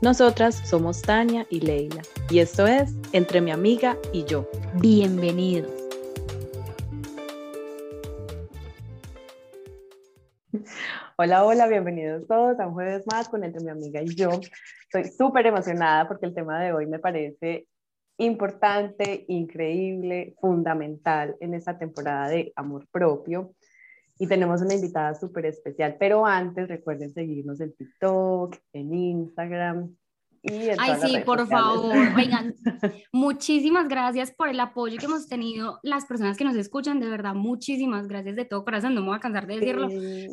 Nosotras somos Tania y Leila y esto es Entre mi amiga y yo. Bienvenidos. Hola, hola, bienvenidos todos a un jueves más con Entre mi amiga y yo. Estoy súper emocionada porque el tema de hoy me parece importante, increíble, fundamental en esta temporada de amor propio y tenemos una invitada súper especial. Pero antes, recuerden seguirnos en TikTok, en Instagram, Ay, sí, por favor, vengan. Muchísimas gracias por el apoyo que hemos tenido las personas que nos escuchan, de verdad, muchísimas gracias de todo corazón, no me voy a cansar de decirlo,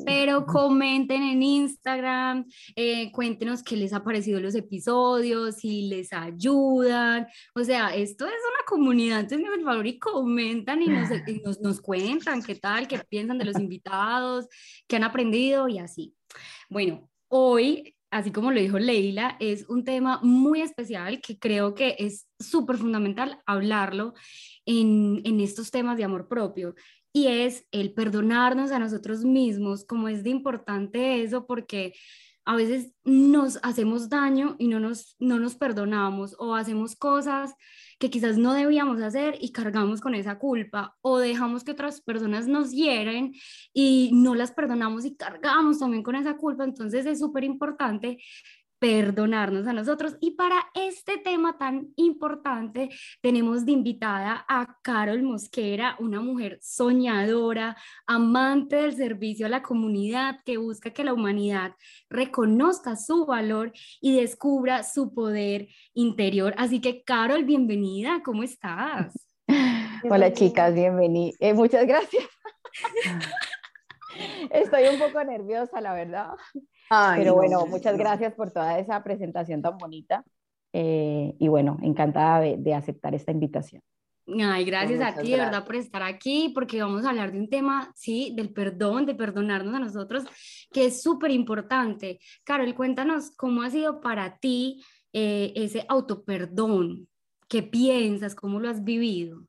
pero comenten en Instagram, eh, cuéntenos qué les ha parecido los episodios, si les ayudan, o sea, esto es una comunidad, entonces por favor y comentan y nos, y nos, nos cuentan qué tal, qué piensan de los invitados, qué han aprendido y así. Bueno, hoy así como lo dijo Leila, es un tema muy especial que creo que es súper fundamental hablarlo en, en, estos temas de amor propio y es el perdonarnos a nosotros mismos, como es de importante eso, porque a veces nos hacemos daño y no nos, no nos perdonamos o hacemos cosas que quizás no debíamos hacer y cargamos con esa culpa o dejamos que otras personas nos hieren y no las perdonamos y cargamos también con esa culpa. Entonces es súper importante perdonarnos a nosotros. Y para este tema tan importante tenemos de invitada a Carol Mosquera, una mujer soñadora, amante del servicio a la comunidad, que busca que la humanidad reconozca su valor y descubra su poder interior. Así que Carol, bienvenida, ¿cómo estás? Hola chicas, bienvenida. Eh, muchas gracias. Estoy un poco nerviosa, la verdad. Pero bueno, muchas gracias por toda esa presentación tan bonita. Eh, y bueno, encantada de, aceptar esta invitación. Ay, gracias a ti, de verdad, por estar aquí, porque vamos a hablar de un tema, sí, del perdón, de perdonarnos a nosotros, que es súper importante. Carol, cuéntanos cómo ha sido para ti eh, ese autoperdón. ¿Qué piensas? ¿Cómo lo has vivido?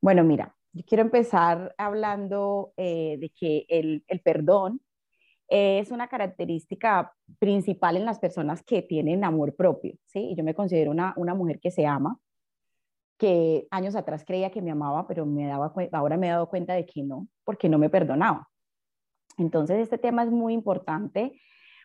Bueno, mira, yo quiero empezar hablando eh, de que el, el perdón es una característica principal en las personas que tienen amor propio, ¿sí? Yo me considero una, una mujer que se ama, que años atrás creía que me amaba, pero me daba, ahora me he dado cuenta de que no, porque no me perdonaba. Entonces, este tema es muy importante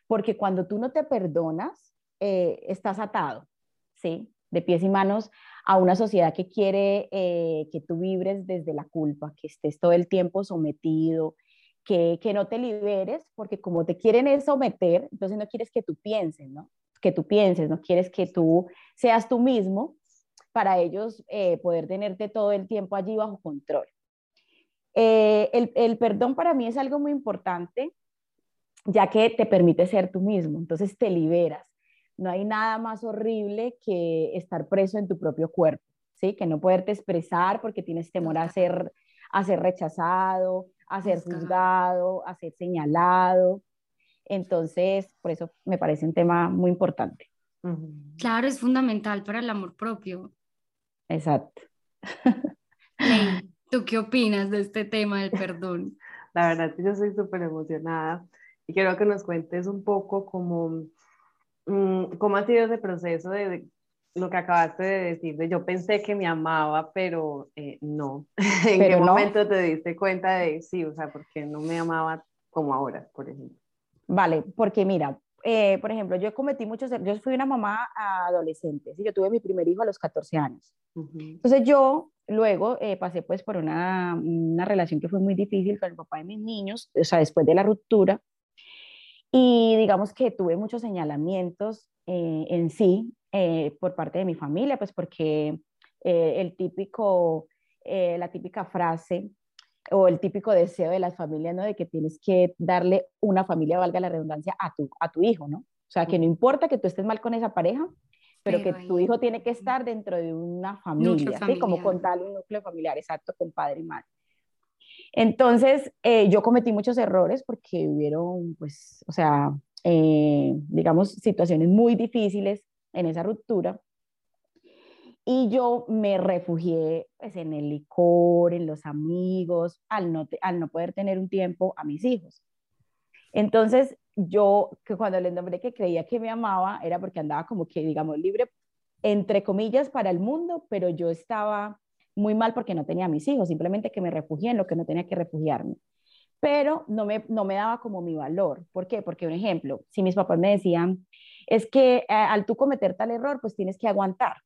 porque cuando tú no te perdonas, eh, estás atado, ¿sí? De pies y manos a una sociedad que quiere eh, que tú vibres desde la culpa, que estés todo el tiempo sometido, que, no te liberes, porque como te quieren someter, entonces no quieres que tú pienses, ¿no? Que tú pienses, no quieres que tú seas tú mismo para ellos eh, poder tenerte todo el tiempo allí bajo control. Eh, el, el perdón para mí es algo muy importante, ya que te permite ser tú mismo, entonces te liberas. No hay nada más horrible que estar preso en tu propio cuerpo, ¿sí? Que no poderte expresar porque tienes temor a ser, a ser rechazado, a ser juzgado, a ser señalado. Entonces, por eso me parece un tema muy importante. Claro, es fundamental para el amor propio. Exacto. ¿Tú qué opinas de este tema del perdón? La verdad, yo soy súper emocionada y quiero que nos cuentes un poco cómo, mm, cómo ha sido ese proceso de, lo que acabaste de decir, de yo pensé que me amaba, pero eh, no. ¿En qué momento te diste cuenta de sí, o sea, porque no me amaba como ahora, por ejemplo? Vale, porque mira, eh, por ejemplo, yo cometí muchos, yo fui una mamá adolescente, ¿sí? yo tuve mi primer hijo a los 14 años. Entonces yo luego eh, pasé pues por una, una, relación que fue muy difícil con el papá de mis niños, o sea, después de la ruptura, y digamos que tuve muchos señalamientos eh, en sí por parte de mi familia, pues porque el típico, la típica frase o el típico deseo de las familias, ¿no? De que tienes que darle una familia, valga la redundancia, a tu, a tu hijo, ¿no? O sea, que no importa que tú estés mal con esa pareja, pero, que tu hijo tiene que estar dentro de una familia, ¿sí? Como tal un núcleo familiar, exacto, con padre y madre. Entonces, eh, yo cometí muchos errores porque hubieron, pues, o sea, eh, digamos, situaciones muy difíciles en esa ruptura y yo me refugié pues, en el licor, en los amigos, al no, al no poder tener un tiempo a mis hijos. Entonces, yo, que cuando le nombré que creía que me amaba, era porque andaba como que, digamos, libre, entre comillas, para el mundo, pero yo estaba muy mal porque no tenía a mis hijos, simplemente que me refugié en lo que no tenía que refugiarme. Pero no me, no me daba como mi valor. ¿Por qué? Porque, un ejemplo, si mis papás me decían, es que eh, al tú cometer tal error, pues tienes que aguantar.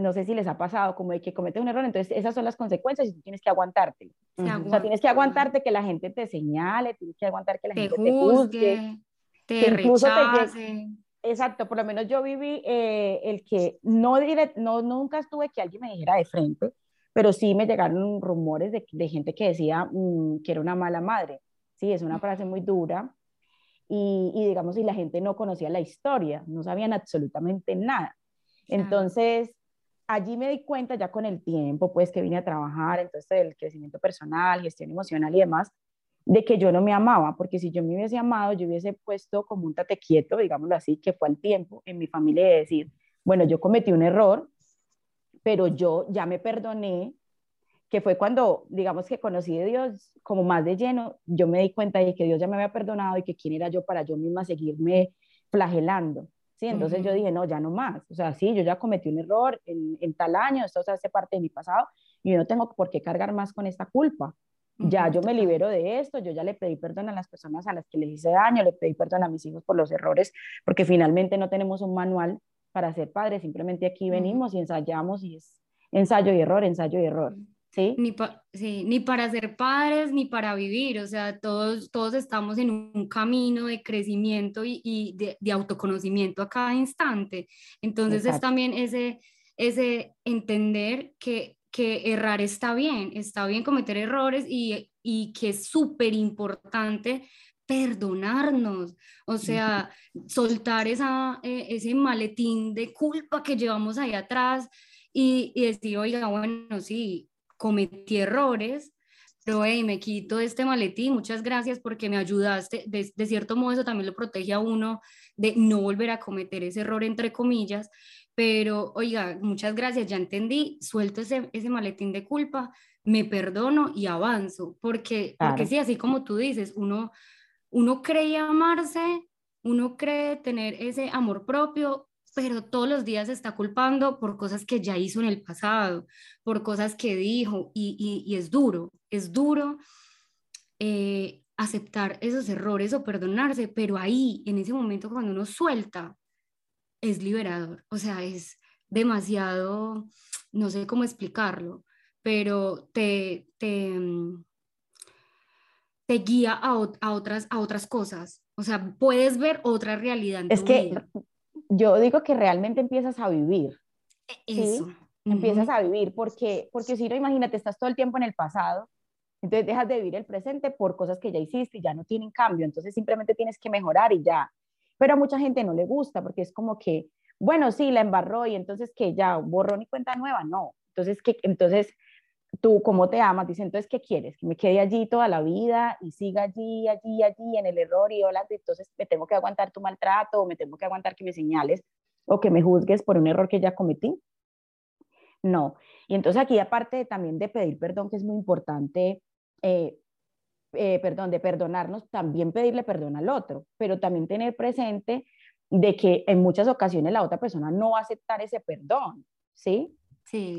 No sé si les ha pasado como de que comete un error, entonces esas son las consecuencias y tú tienes que aguantarte. O sea, tienes que aguantarte que la gente te señale, tienes que aguantar que la gente te juzgue, te rechace. Exacto, por lo menos yo viví eh, el que no, no nunca estuve que alguien me dijera de frente, pero sí me llegaron rumores de, de gente que decía mm, que era una mala madre. Sí, es una frase muy dura. Y, y digamos, y la gente no conocía la historia, no sabían absolutamente nada. Entonces, allí me di cuenta ya con el tiempo, pues que vine a trabajar, entonces el crecimiento personal, gestión emocional y demás, de que yo no me amaba, porque si yo me hubiese amado, yo hubiese puesto como un tate quieto, digámoslo así, que fue al tiempo en mi familia de decir, bueno, yo cometí un error, pero yo ya me perdoné, que fue cuando, digamos que conocí de Dios como más de lleno, yo me di cuenta de que Dios ya me había perdonado y que quién era yo para yo misma seguirme flagelando. ¿sí? Entonces yo dije, no, ya no más. O sea, sí, yo ya cometí un error en, en tal año, esto hace parte de mi pasado y yo no tengo por qué cargar más con esta culpa. Ya yo me libero de esto, yo ya le pedí perdón a las personas a las que les hice daño, le pedí perdón a mis hijos por los errores, porque finalmente no tenemos un manual para ser padres, simplemente aquí venimos y ensayamos y es ensayo y error, ensayo y error. Ni, ni para ser padres, ni para vivir, o sea, todos, todos estamos en un camino de crecimiento y, de, autoconocimiento a cada instante. Entonces es también ese, ese entender que, que errar está bien, está bien cometer errores y, y que es súper importante perdonarnos, o sea, soltar esa, eh, ese maletín de culpa que llevamos ahí atrás y, y decir, oiga, bueno, sí, cometí errores, pero hey, me quito este maletín, muchas gracias porque me ayudaste, de, de, cierto modo eso también lo protege a uno de no volver a cometer ese error entre comillas, pero oiga, muchas gracias, ya entendí, suelto ese, ese maletín de culpa, me perdono y avanzo, porque, porque sí, así como tú dices, uno, uno cree amarse, uno cree tener ese amor propio, pero todos los días se está culpando por cosas que ya hizo en el pasado, por cosas que dijo, y, y, es duro, es duro eh, aceptar esos errores o perdonarse, pero ahí, en ese momento cuando uno suelta, es liberador, o sea, es demasiado, no sé cómo explicarlo, pero te, te, mm, te guía a, a, otras, a otras cosas, o sea, puedes ver otra realidad. En es que yo digo que realmente empiezas a vivir. Eso. Empiezas a vivir porque, porque si no, imagínate, estás todo el tiempo en el pasado, entonces dejas de vivir el presente por cosas que ya hiciste y ya no tienen cambio, entonces simplemente tienes que mejorar y ya. Pero a mucha gente no le gusta porque es como que, bueno, sí, la embarró y entonces que ya borró y cuenta nueva, no. Entonces, que, entonces tú como te amas, dice, entonces, ¿qué quieres? Que me quede allí toda la vida y siga allí, allí, allí, en el error y hola, entonces me tengo que aguantar tu maltrato o me tengo que aguantar que me señales o que me juzgues por un error que ya cometí. No. Y entonces aquí, aparte también de pedir perdón, que es muy importante, eh, eh, perdón, de perdonarnos, también pedirle perdón al otro, pero también tener presente de que en muchas ocasiones la otra persona no va a aceptar ese perdón, ¿sí?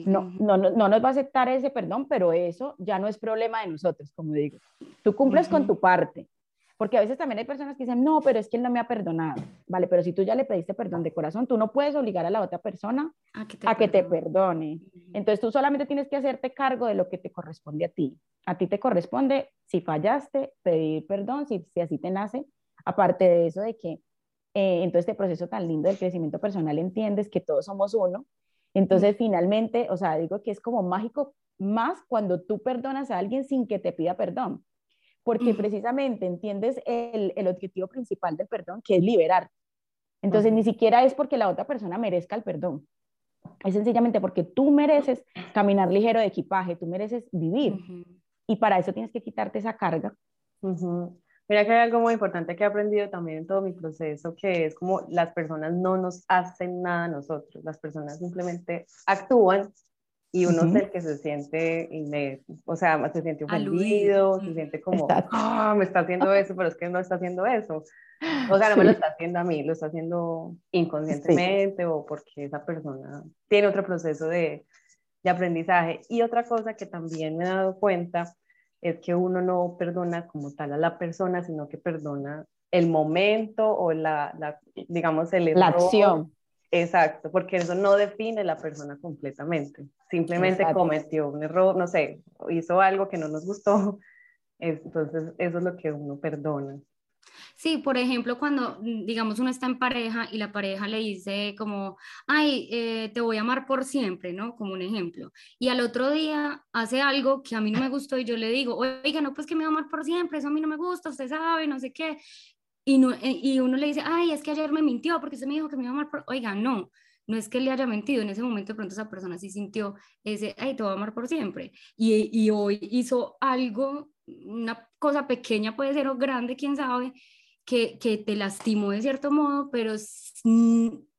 No, no, no, no, nos va a aceptar ese perdón, pero eso ya no es problema de nosotros, como digo. Tú cumples con tu parte, Porque a veces también hay personas que dicen, no, pero es que él no me ha perdonado. Vale, pero si tú ya le pediste perdón de corazón, tú no puedes obligar a la otra persona a que te, a que te perdone. Entonces tú solamente tienes que hacerte cargo de lo que te corresponde a ti. A ti te corresponde, si fallaste, pedir perdón, si, si así te nace. Aparte de eso, de que eh, en todo este proceso tan lindo del crecimiento personal entiendes que todos somos uno. Entonces, finalmente, o sea, digo que es como mágico más cuando tú perdonas a alguien sin que te pida perdón porque precisamente entiendes el, el, objetivo principal del perdón, que es liberar. Entonces, ni siquiera es porque la otra persona merezca el perdón. Es sencillamente porque tú mereces caminar ligero de equipaje, tú mereces vivir. Y para eso tienes que quitarte esa carga. Mira que hay algo muy importante que he aprendido también en todo mi proceso, que es como las personas no nos hacen nada a nosotros, las personas simplemente actúan y uno es el que se siente, o sea, se siente ofendido, se siente como, ah, me está haciendo eso, pero es que no está haciendo eso. O sea, no me lo está haciendo a mí, lo está haciendo inconscientemente o porque esa persona tiene otro proceso de, de aprendizaje. Y otra cosa que también me he dado cuenta es que uno no perdona como tal a la persona, sino que perdona el momento o la, la digamos, el error. La acción. Exacto, porque eso no define la persona completamente. Simplemente cometió un error, no sé, hizo algo que no nos gustó. Entonces, eso es lo que uno perdona. Sí, por ejemplo, cuando, mm, digamos, uno está en pareja y la pareja le dice como, ay, eh, te voy a amar por siempre, ¿no? Como un ejemplo. Y al otro día hace algo que a mí no me gustó y yo le digo, oiga, no, pues que me va a amar por siempre, eso a mí no me gusta, usted sabe, no sé qué. Y, no, eh, y uno le dice, ay, es que ayer me mintió porque usted me dijo que me iba a amar por... Oiga, no, no es que le haya mentido, en ese momento de pronto esa persona sí sintió ese, ay, te voy a amar por siempre. Y, y hoy hizo algo, una cosa pequeña puede ser o grande, quién sabe, que, que te lastimó de cierto modo, pero,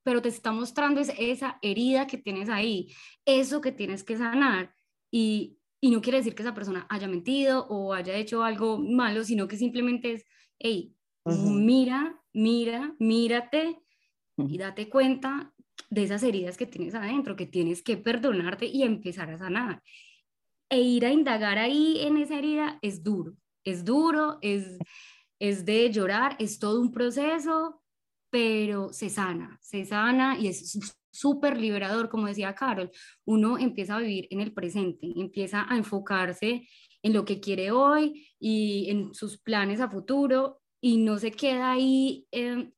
pero te está mostrando esa herida que tienes ahí, eso que tienes que sanar. Y, y no quiere decir que esa persona haya mentido o haya hecho algo malo, sino que simplemente es, hey, Mira, mira, mírate y date cuenta de esas heridas que tienes adentro, que tienes que perdonarte y empezar a sanar. E ir a indagar ahí en esa herida es duro, es duro, es, es de llorar, es todo un proceso, pero se sana, se sana y es súper liberador, como decía Carol, uno empieza a vivir en el presente, empieza a enfocarse en lo que quiere hoy y en sus planes a futuro y no se queda ahí em,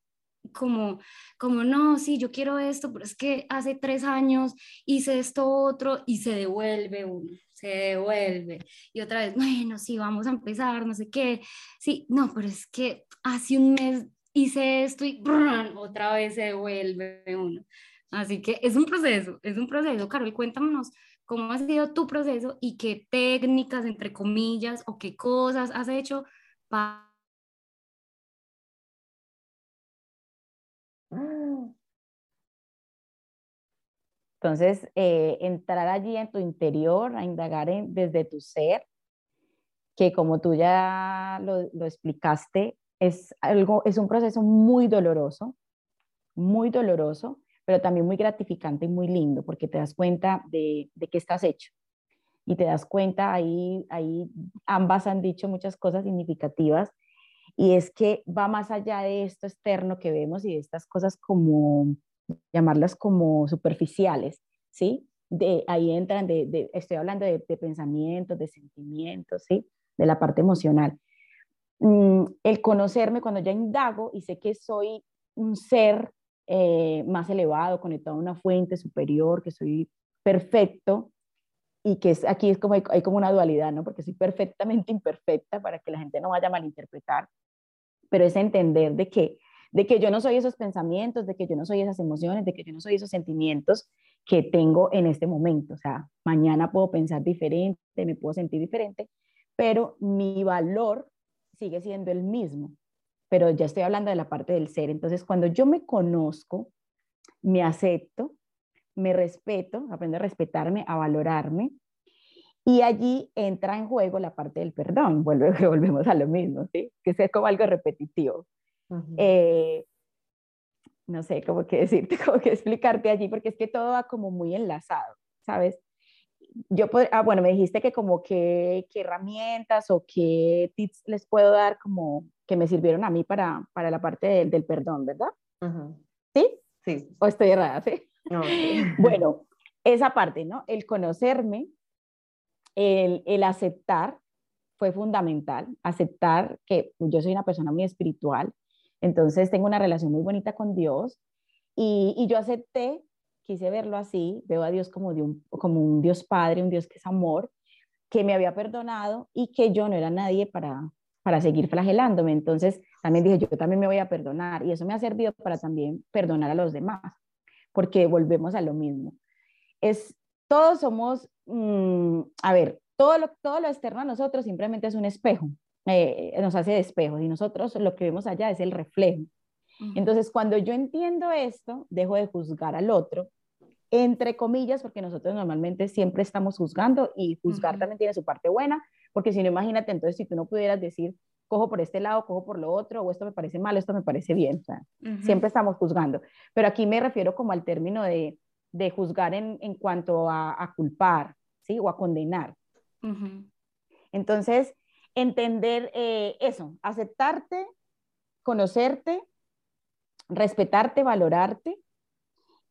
como, como, no, sí, yo quiero esto, pero es que hace tres años hice esto otro y se devuelve uno, se devuelve. Y otra vez, bueno, sí, vamos a empezar, no sé qué. Sí, no, pero es que hace un mes hice esto y otra vez se devuelve uno. Así que es un proceso, es un proceso. Carol, cuéntanos cómo ha sido tu proceso y qué técnicas, entre comillas, o qué cosas has hecho para Entonces, eh, entrar allí en tu interior, a indagar desde tu ser, que como tú ya lo, explicaste, es, algo, es un proceso muy doloroso, muy doloroso, pero también muy gratificante y muy lindo, porque te das cuenta de, de qué estás hecho. Y te das cuenta, ahí, ahí ambas han dicho muchas cosas significativas, y es que va más allá de esto externo que vemos y de estas cosas como llamarlas como superficiales, ¿sí? De, ahí entran, de, estoy hablando de, pensamientos, de sentimientos, ¿sí? De la parte emocional. Mm, el conocerme cuando ya indago y sé que soy un ser eh, más elevado, conectado a una fuente superior, que soy perfecto y que es, aquí es como hay, hay, como una dualidad, ¿no? Porque soy perfectamente imperfecta para que la gente no vaya a malinterpretar, pero es entender de que de que yo no soy esos pensamientos, de que yo no soy esas emociones, de que yo no soy esos sentimientos que tengo en este momento. O sea, mañana puedo pensar diferente, me puedo sentir diferente, pero mi valor sigue siendo el mismo. Pero ya estoy hablando de la parte del ser. Entonces, cuando yo me conozco, me acepto, me respeto, aprendo a respetarme, a valorarme, y allí entra en juego la parte del perdón. volvemos a lo mismo, ¿sí? Que es como algo repetitivo. Eh, no sé cómo que decirte, cómo que explicarte allí, porque es que todo va como muy enlazado, ¿sabes? Yo, ah, bueno, me dijiste que como qué herramientas o qué tips les puedo dar como que me sirvieron a mí para, para la parte del, del perdón, ¿verdad? ¿Sí? Sí. ¿O estoy errada? Sí. Bueno, esa parte, ¿no? El conocerme, el, el aceptar fue fundamental, aceptar que yo soy una persona muy espiritual, entonces tengo una relación muy bonita con Dios y, yo acepté, quise verlo así, veo a Dios como, un, Dios Padre, un Dios que es amor, que me había perdonado y que yo no era nadie para, para seguir flagelándome. Entonces también dije, yo también me voy a perdonar y eso me ha servido para también perdonar a los demás, porque volvemos a lo mismo. Es, todos somos, mm, a ver, todo lo, todo lo externo a nosotros simplemente es un espejo, eh, nos hace de espejo y nosotros lo que vemos allá es el reflejo. Entonces, cuando yo entiendo esto, dejo de juzgar al otro, entre comillas, porque nosotros normalmente siempre estamos juzgando y juzgar también tiene su parte buena, porque si no, imagínate, entonces si tú no pudieras decir, cojo por este lado, cojo por lo otro, o esto me parece mal, esto me parece bien, o sea, siempre estamos juzgando. Pero aquí me refiero como al término de, de juzgar en, en cuanto a, a, culpar, ¿sí? O a condenar. Entonces, entender eh, eso, aceptarte, conocerte, respetarte, valorarte,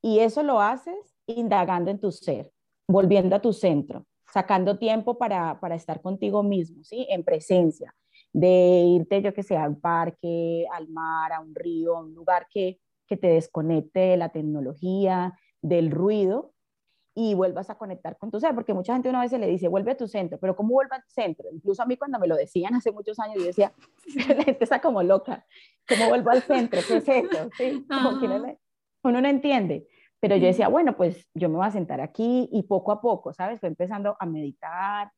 y eso lo haces indagando en tu ser, volviendo a tu centro, sacando tiempo para, para estar contigo mismo, ¿sí? En presencia, de irte, yo que sé, al parque, al mar, a un río, a un lugar que, que te desconecte de la tecnología, del ruido y vuelvas a conectar con tu ser, porque mucha gente una vez le dice, vuelve a tu centro, pero ¿cómo vuelve a tu centro? Incluso a mí cuando me lo decían hace muchos años, yo decía, la gente está como loca, ¿cómo vuelvo al centro? ¿Qué es eso? ¿Sí? uno no entiende, pero yo decía, bueno, pues yo me voy a sentar aquí y poco a poco, ¿sabes? Fue empezando a meditar.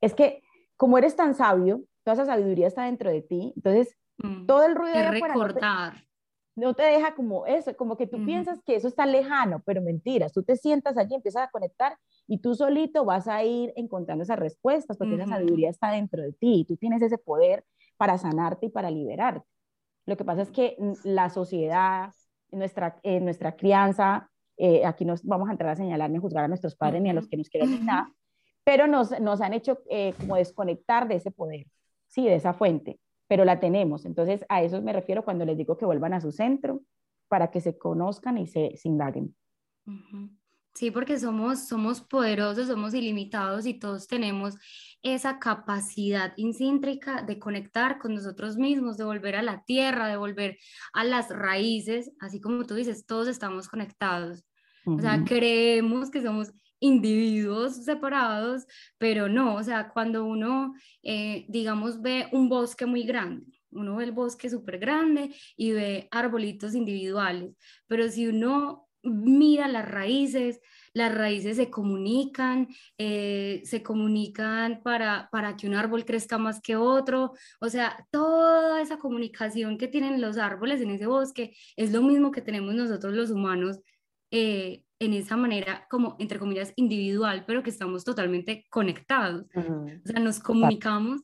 Es que como eres tan sabio, toda esa sabiduría está dentro de ti, entonces mm. todo el ruido de recordar no te deja como eso, como que tú piensas que eso está lejano, pero mentiras, tú te sientas allí, empiezas a conectar y tú solito vas a ir encontrando esas respuestas porque esa sabiduría está dentro de ti y tú tienes ese poder para sanarte y para liberarte. Lo que pasa es que la sociedad, nuestra, nuestra crianza, eh, aquí no vamos a entrar a señalar ni a juzgar a nuestros padres ni a los que nos quieren ni nada, pero nos, nos han hecho eh, como desconectar de ese poder, sí, de esa fuente pero la tenemos. Entonces, a eso me refiero cuando les digo que vuelvan a su centro para que se conozcan y se, indaguen. Sí, porque somos, somos poderosos, somos ilimitados y todos tenemos esa capacidad incíntrica de conectar con nosotros mismos, de volver a la tierra, de volver a las raíces, así como tú dices, todos estamos conectados. O sea, creemos que somos individuos separados, pero no, o sea, cuando uno, eh, digamos, ve un bosque muy grande, uno ve el bosque súper grande y ve arbolitos individuales, pero si uno mira las raíces, las raíces se comunican, eh, se comunican para, para que un árbol crezca más que otro, o sea, toda esa comunicación que tienen los árboles en ese bosque es lo mismo que tenemos nosotros los humanos eh, en esa manera como, entre comillas, individual, pero que estamos totalmente conectados. O sea, nos comunicamos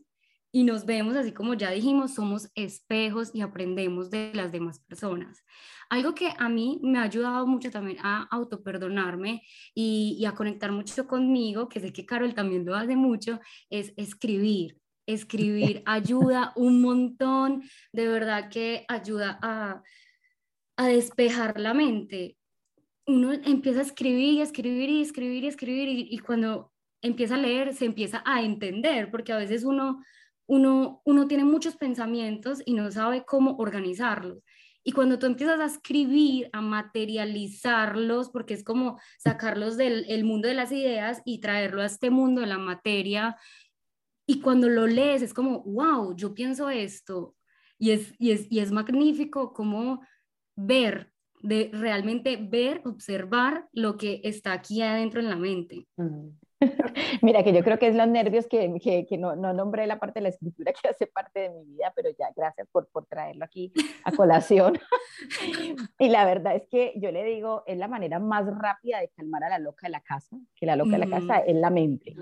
y nos vemos, así como ya dijimos, somos espejos y aprendemos de las demás personas. Algo que a mí me ha ayudado mucho también a autoperdonarme y, y a conectar mucho conmigo, que sé que Carol también lo hace mucho, es escribir. Escribir ayuda un montón, de verdad que ayuda a, a despejar la mente uno empieza a escribir y escribir y escribir y escribir y, cuando empieza a leer se empieza a entender, porque a veces uno, uno, uno tiene muchos pensamientos y no sabe cómo organizarlos. Y cuando tú empiezas a escribir, a materializarlos, porque es como sacarlos del el mundo de las ideas y traerlo a este mundo de la materia, y cuando lo lees es como, wow, yo pienso esto, y es, y es, y es magnífico como ver de realmente ver, observar lo que está aquí adentro en la mente. Mira, que yo creo que es los nervios que, que, que no, no, nombré la parte de la escritura que hace parte de mi vida, pero ya, gracias por, por traerlo aquí a colación. y la verdad es que yo le digo, es la manera más rápida de calmar a la loca de la casa, que la loca de la casa es la mente,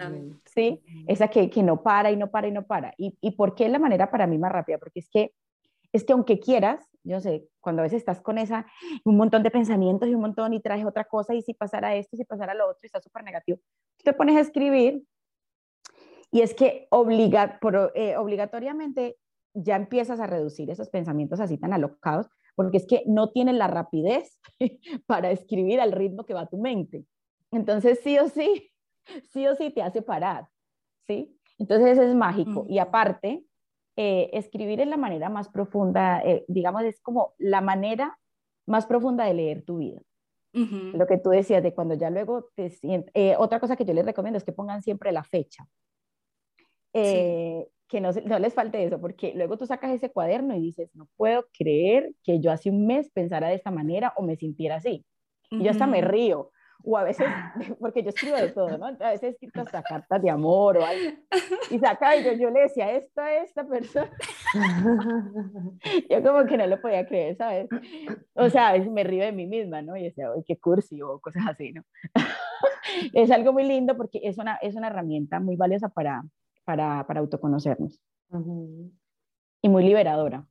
¿sí? Esa que, que no para y no para y no para. ¿Y, ¿Y por qué es la manera para mí más rápida? Porque es que es que aunque quieras, yo sé, cuando a veces estás con esa, un montón de pensamientos y un montón y traes otra cosa y si pasara esto, si pasara lo otro y estás súper negativo, te pones a escribir y es que obliga, por, eh, obligatoriamente ya empiezas a reducir esos pensamientos así tan alocados, porque es que no tienes la rapidez para escribir al ritmo que va tu mente. Entonces, sí o sí, sí o sí te hace parar, ¿sí? Entonces, es mágico. Y aparte, eh, escribir es la manera más profunda, eh, digamos, es como la manera más profunda de leer tu vida. Lo que tú decías de cuando ya luego te sientes... Eh, otra cosa que yo les recomiendo es que pongan siempre la fecha. Que no, no, les falte eso, porque luego tú sacas ese cuaderno y dices, no puedo creer que yo hace un mes pensara de esta manera o me sintiera así. Y yo hasta me río, o a veces, porque yo escribo de todo, ¿no? A veces he escrito hasta cartas de amor o algo, y saca, y yo, yo le decía, esta, esta persona, yo como que no lo podía creer, ¿sabes? O sea, a veces me río de mí misma, ¿no? Y decía, uy, qué cursi, o cosas así, ¿no? es algo muy lindo porque es una, es una herramienta muy valiosa para, para, para autoconocernos. Y muy liberadora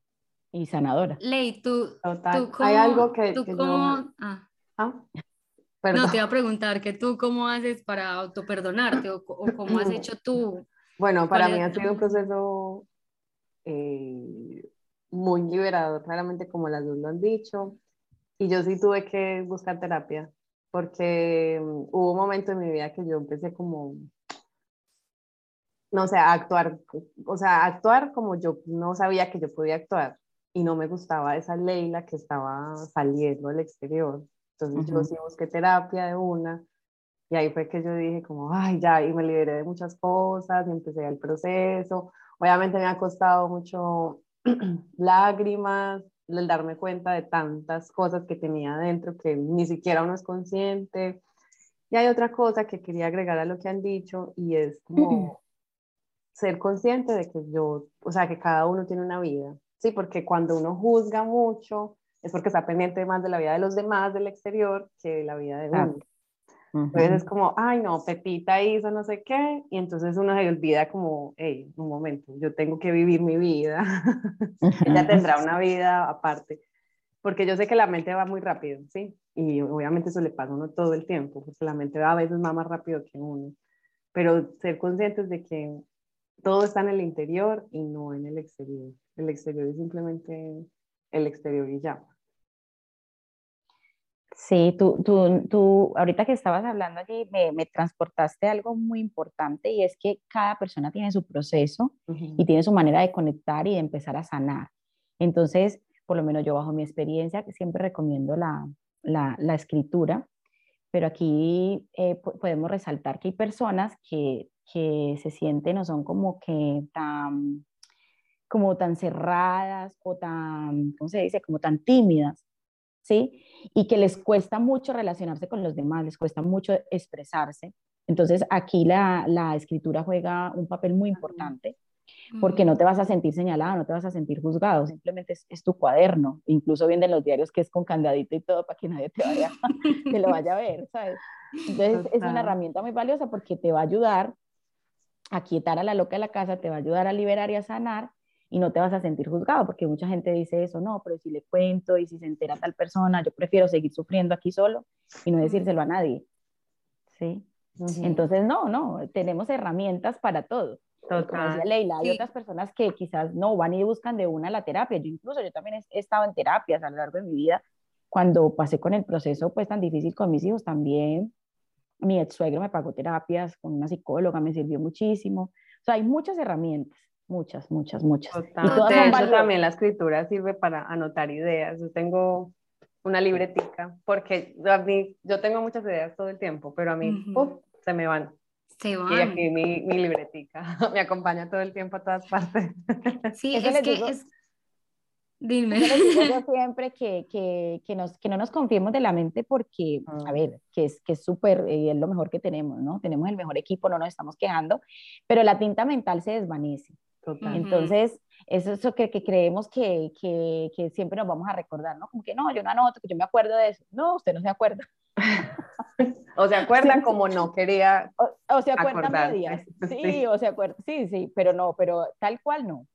y sanadora. Ley, tú, Total. tú Hay algo que, tú cómo... ah. ¿Ah? No, te iba a preguntar que tú cómo haces para autoperdonarte o, o cómo has hecho tú. Bueno, para mí ha sido un proceso eh, muy liberador, claramente como las dos lo han dicho. Y yo sí tuve que buscar terapia, porque mm, hubo un momento en mi vida que yo empecé como, no sé, a actuar, o sea, actuar como yo no sabía que yo podía actuar y no me gustaba esa Leila que estaba saliendo al exterior. Entonces yo sí busqué terapia de una y ahí fue que yo dije como, ay, ya, y me liberé de muchas cosas y empecé el proceso. Obviamente me ha costado mucho lágrimas, el darme cuenta de tantas cosas que tenía adentro que ni siquiera uno es consciente. Y hay otra cosa que quería agregar a lo que han dicho y es como ser consciente de que yo, o sea, que cada uno tiene una vida, ¿sí? Porque cuando uno juzga mucho, es porque está pendiente más de la vida de los demás del exterior que de la vida de uno. Entonces es como, ay no, Pepita hizo no sé qué, y entonces uno se olvida como, hey, un momento, yo tengo que vivir mi vida, ella tendrá una vida aparte, porque yo sé que la mente va muy rápido, ¿sí? Y obviamente eso le pasa a uno todo el tiempo, porque la mente va a veces más, más rápido que uno, pero ser conscientes de que todo está en el interior y no en el exterior. El exterior es simplemente el exterior y ya. Sí, tú, tú, tú, ahorita que estabas hablando allí, me, me, transportaste algo muy importante y es que cada persona tiene su proceso y tiene su manera de conectar y de empezar a sanar. Entonces, por lo menos yo bajo mi experiencia, que siempre recomiendo la, la, la escritura, pero aquí eh, podemos resaltar que hay personas que, que se sienten o son como que tan, como tan cerradas o tan, ¿cómo se dice? Como tan tímidas ¿sí? Y que les cuesta mucho relacionarse con los demás, les cuesta mucho expresarse. Entonces aquí la, la escritura juega un papel muy importante porque no te vas a sentir señalado, no te vas a sentir juzgado, simplemente es, tu cuaderno, incluso vienen los diarios que es con candadito y todo para que nadie te, vaya, te lo vaya a ver, ¿sabes? Entonces es una herramienta muy valiosa porque te va a ayudar a quietar a la loca de la casa, te va a ayudar a liberar y a sanar y no te vas a sentir juzgado, porque mucha gente dice eso, no, pero si le cuento y si se entera tal persona, yo prefiero seguir sufriendo aquí solo y no decírselo a nadie. ¿Sí? Entonces, no, no, tenemos herramientas para todo. Como Leila, hay otras personas que quizás no van y buscan de una la terapia. Yo incluso, yo también he, estado en terapias a lo largo de mi vida. Cuando pasé con el proceso pues tan difícil con mis hijos también, mi ex suegro me pagó terapias con una psicóloga, me sirvió muchísimo. O sea, hay muchas herramientas. Muchas, muchas, muchas. de hecho, también la escritura sirve para anotar ideas. Yo tengo una libretica, porque a mí, yo tengo muchas ideas todo el tiempo, pero a mí se me van. Se van. Y aquí mi, mi libretica me acompaña todo el tiempo a todas partes. Sí, es que es... Dime. Yo digo siempre que, que, que, nos, que no nos confiemos de la mente porque, a ah. ver, que es que es súper, eh, es lo mejor que tenemos, ¿no? Tenemos el mejor equipo, no nos estamos quejando, pero la tinta mental se desvanece. Entonces, eso es eso que, que creemos que, que, que, siempre nos vamos a recordar, ¿no? Como que no, yo no anoto, que yo me acuerdo de eso. No, usted no se acuerda. o se acuerda como no quería. O, se acuerda medias. Sí, sí, o se acuerda, sí, sí, pero no, pero tal cual no.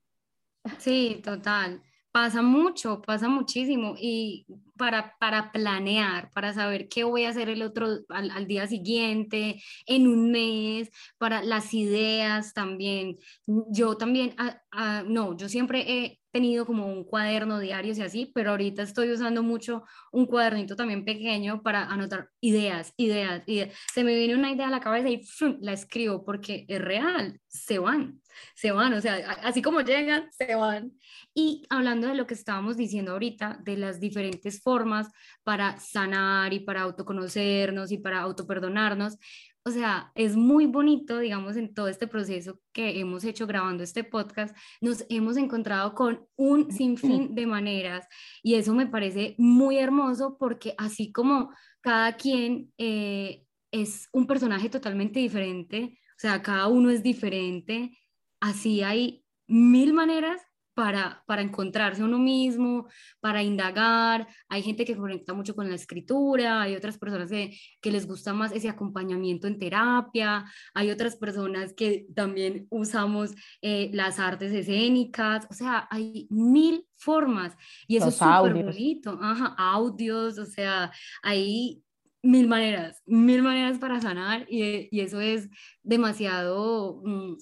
Sí, total. Pasa mucho, pasa muchísimo y para, para planear, para saber qué voy a hacer el otro al, día siguiente, en un mes, para las ideas también. Yo también, ah, ah, no, yo siempre he tenido como un cuaderno diario y así, pero ahorita estoy usando mucho un cuadernito también pequeño para anotar ideas, ideas, ideas. Se me viene una idea a la cabeza y la escribo porque es real, se van se van, o sea, así como llegan, se van. Y hablando de lo que estábamos diciendo ahorita, de las diferentes formas para sanar y para autoconocernos y para autoperdonarnos, o sea, es muy bonito, digamos, en todo este proceso que hemos hecho grabando este podcast, nos hemos encontrado con un sinfín de maneras y eso me parece muy hermoso porque así como cada quien eh, es un personaje totalmente diferente, o sea, cada uno es diferente, así hay mil maneras para, para encontrarse uno mismo, para indagar. Hay gente que conecta mucho con la escritura, hay otras personas que, que, les gusta más ese acompañamiento en terapia, hay otras personas que también usamos eh, las artes escénicas, o sea, hay mil formas y eso es súper bonito. Ajá, audios, o sea, hay mil maneras, mil maneras para sanar y, y eso es demasiado... Mm,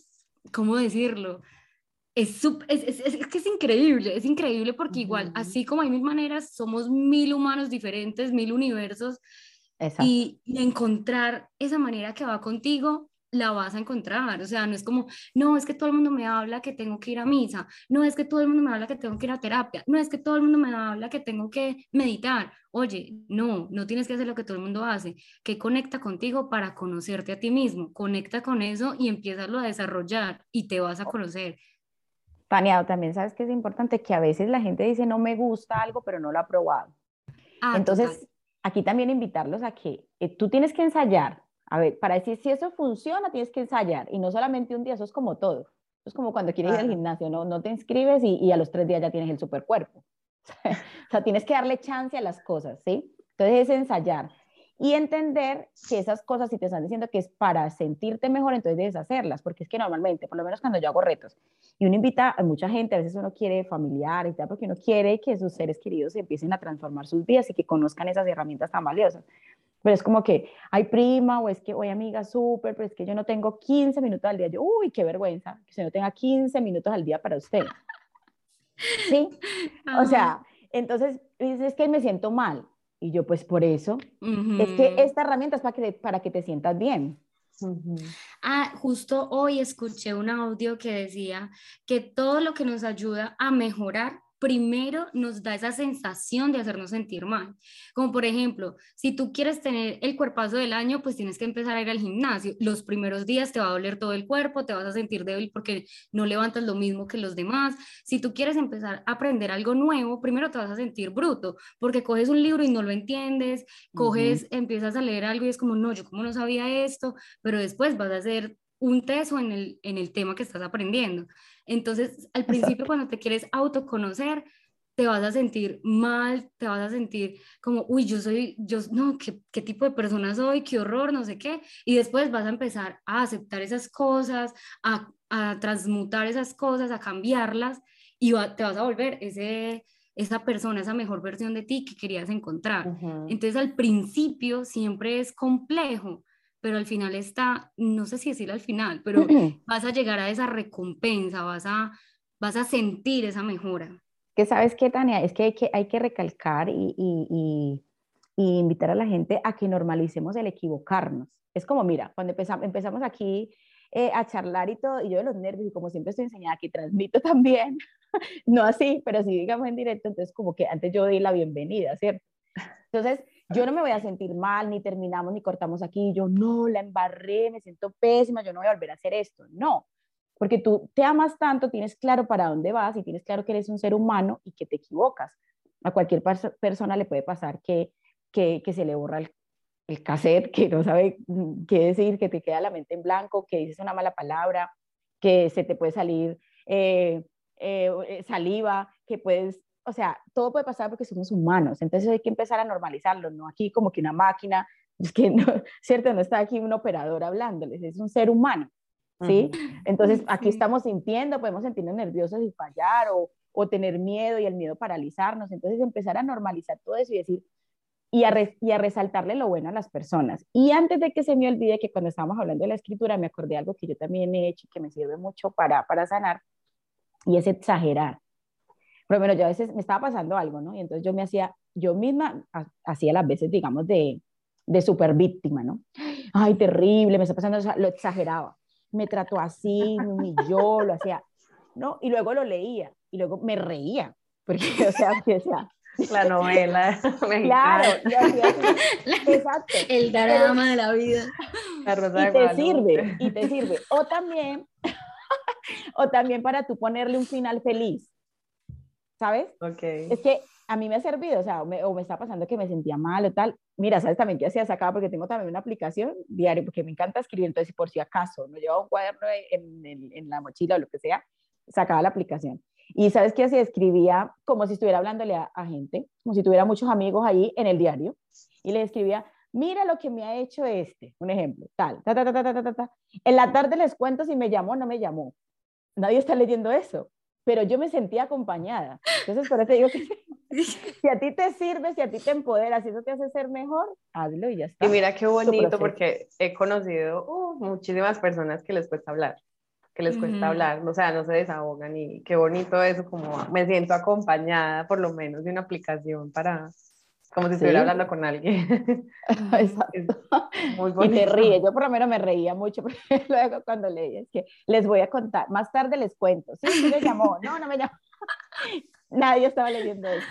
¿cómo decirlo? Es, es, es, que es increíble, es increíble porque igual, así como hay mil maneras, somos mil humanos diferentes, mil universos, y, y, encontrar esa manera que va contigo, la vas a encontrar. O sea, no es como, no, es que todo el mundo me habla que tengo que ir a misa, no es que todo el mundo me habla que tengo que ir a terapia, no es que todo el mundo me habla que tengo que meditar. Oye, no, no tienes que hacer lo que todo el mundo hace, que conecta contigo para conocerte a ti mismo, conecta con eso y empieza a desarrollar y te vas a conocer. Tania, también sabes que es importante que a veces la gente dice no me gusta algo, pero no lo ha probado. Ah, Entonces, aquí también invitarlos a que eh, tú tienes que ensayar, a ver, para decir si eso funciona, tienes que ensayar y no solamente un día, eso es como todo. Es como cuando quieres ir al gimnasio, no, no te inscribes y, y, a los tres días ya tienes el supercuerpo. o sea, tienes que darle chance a las cosas, ¿sí? Entonces es ensayar y entender que esas cosas, si te están diciendo que es para sentirte mejor, entonces debes hacerlas, porque es que normalmente, por lo menos cuando yo hago retos, y uno invita a mucha gente, a veces uno quiere familiares porque uno quiere que sus seres queridos empiecen a transformar sus vidas y que conozcan esas herramientas tan valiosas. Pero es como que, hay prima, o es que, oye amiga, súper, pero es que yo no tengo 15 minutos al día. Yo, uy, qué vergüenza, que usted no tenga 15 minutos al día para usted. ¿Sí? O sea, entonces, es que me siento mal. Y yo, pues por eso, es que esta herramienta es para que, para que te sientas bien. Ah, justo hoy escuché un audio que decía que todo lo que nos ayuda a mejorar primero nos da esa sensación de hacernos sentir mal. Como por ejemplo, si tú quieres tener el cuerpazo del año, pues tienes que empezar a ir al gimnasio. Los primeros días te va a doler todo el cuerpo, te vas a sentir débil porque no levantas lo mismo que los demás. Si tú quieres empezar a aprender algo nuevo, primero te vas a sentir bruto porque coges un libro y no lo entiendes, coges, empiezas a leer algo y es como, no, yo como no sabía esto, pero después vas a hacer un teso en el, en el tema que estás aprendiendo. Entonces, al principio, cuando te quieres autoconocer, te vas a sentir mal, te vas a sentir como, uy, yo soy, yo, no, ¿qué, qué tipo de persona soy? ¿Qué horror? No sé qué. Y después vas a empezar a aceptar esas cosas, a, a transmutar esas cosas, a cambiarlas y te vas a volver ese, esa persona, esa mejor versión de ti que querías encontrar. Entonces, al principio siempre es complejo pero al final está, no sé si decirlo al final, pero vas a llegar a esa recompensa, vas a, vas a sentir esa mejora. Que sabes qué, Tania, es que hay que, hay que recalcar y, y, y, invitar a la gente a que normalicemos el equivocarnos. Es como, mira, cuando empezamos, empezamos aquí eh, a charlar y todo, y yo de los nervios, y como siempre estoy enseñada que transmito también, no así, pero sí digamos en directo, entonces como que antes yo di la bienvenida, ¿cierto? Entonces, yo no me voy a sentir mal, ni terminamos, ni cortamos aquí, yo no, la embarré, me siento pésima, yo no voy a volver a hacer esto. No, porque tú te amas tanto, tienes claro para dónde vas y tienes claro que eres un ser humano y que te equivocas. A cualquier persona le puede pasar que, que, se le borra el, el cassette, que no sabe qué decir, que te queda la mente en blanco, que dices una mala palabra, que se te puede salir eh, eh, saliva, que puedes o sea, todo puede pasar porque somos humanos, entonces hay que empezar a normalizarlo, no aquí como que una máquina, es que no, cierto, no está aquí un operador hablándoles, es un ser humano, ¿sí? Entonces aquí estamos sintiendo, podemos sentirnos nerviosos y fallar o, o tener miedo y el miedo paralizarnos. Entonces empezar a normalizar todo eso y decir, y a, y a resaltarle lo bueno a las personas. Y antes de que se me olvide que cuando estábamos hablando de la escritura, me acordé de algo que yo también he hecho y que me sirve mucho para, para sanar, y es exagerar. Pero bueno, yo a veces me estaba pasando algo, ¿no? Y entonces yo me hacía, yo misma hacía las veces, digamos, de, de super víctima, ¿no? Ay, terrible, me está pasando, lo exageraba. Me trató así, me humilló, lo hacía, ¿no? Y luego lo leía y luego me reía, porque, o sea, decía, la novela Claro, exacto. El drama de la vida. y te sirve, y te sirve. O también, o también para tú ponerle un final feliz. ¿Sabes? Okay. Es que a mí me ha servido, o sea, o me, está pasando que me sentía mal o tal. Mira, ¿sabes también qué hacía? Sacaba porque tengo también una aplicación diario, porque me encanta escribir, entonces por si acaso no llevaba un cuaderno en, en, en la mochila o lo que sea, sacaba la aplicación. Y sabes qué hacía? Escribía como si estuviera hablándole a, gente, como si tuviera muchos amigos ahí en el diario, y le escribía, mira lo que me ha hecho este, un ejemplo, tal, ta, ta, ta, ta, ta, ta. En la tarde les cuento si me llamó o no me llamó. Nadie está leyendo eso, pero yo me sentía acompañada. Entonces, por eso digo que si a ti te sirve, si a ti te empodera, si eso te hace ser mejor, hazlo y ya está. Y mira qué bonito, porque he conocido uh, muchísimas personas que les cuesta hablar que les cuesta hablar, o sea, no se desahogan y qué bonito eso, como me siento acompañada por lo menos de una aplicación para, como si estuviera hablando con alguien. Exacto. Muy bonito. Y te ríes, yo por lo menos me reía mucho luego cuando leí, es que les voy a contar, más tarde les cuento, sí, sí me llamó, no, no me llamó. Nadie estaba leyendo eso.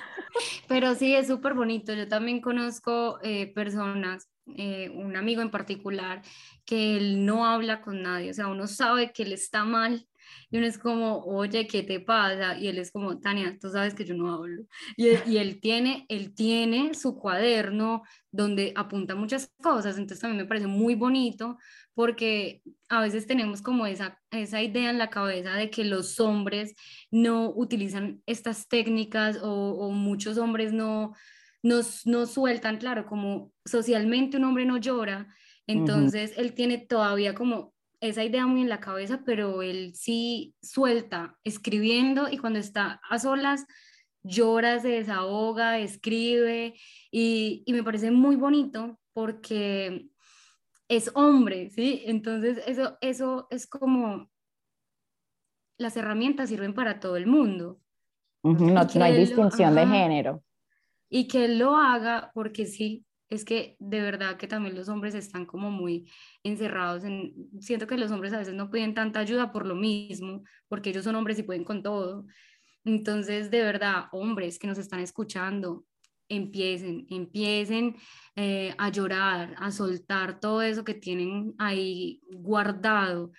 Pero sí, es súper bonito. Yo también conozco eh, personas eh, un amigo en particular, que él no habla con nadie, o sea, uno sabe que él está mal y uno es como, oye, ¿qué te pasa? Y él es como, Tania, tú sabes que yo no hablo. Y él, y él tiene, él tiene su cuaderno donde apunta muchas cosas, entonces también me parece muy bonito porque a veces tenemos como esa, esa idea en la cabeza de que los hombres no utilizan estas técnicas o, o muchos hombres no, nos, sueltan, claro, como socialmente un hombre no llora, entonces él tiene todavía como esa idea muy en la cabeza, pero él sí suelta escribiendo y cuando está a solas llora, se desahoga, escribe y, y me parece muy bonito porque es hombre, ¿sí? Entonces eso, eso es como las herramientas sirven para todo el mundo. no, hay distinción de género y que él lo haga porque sí, es que de verdad que también los hombres están como muy encerrados en, siento que los hombres a veces no piden tanta ayuda por lo mismo, porque ellos son hombres y pueden con todo. Entonces, de verdad, hombres que nos están escuchando, empiecen, empiecen eh, a llorar, a soltar todo eso que tienen ahí guardado.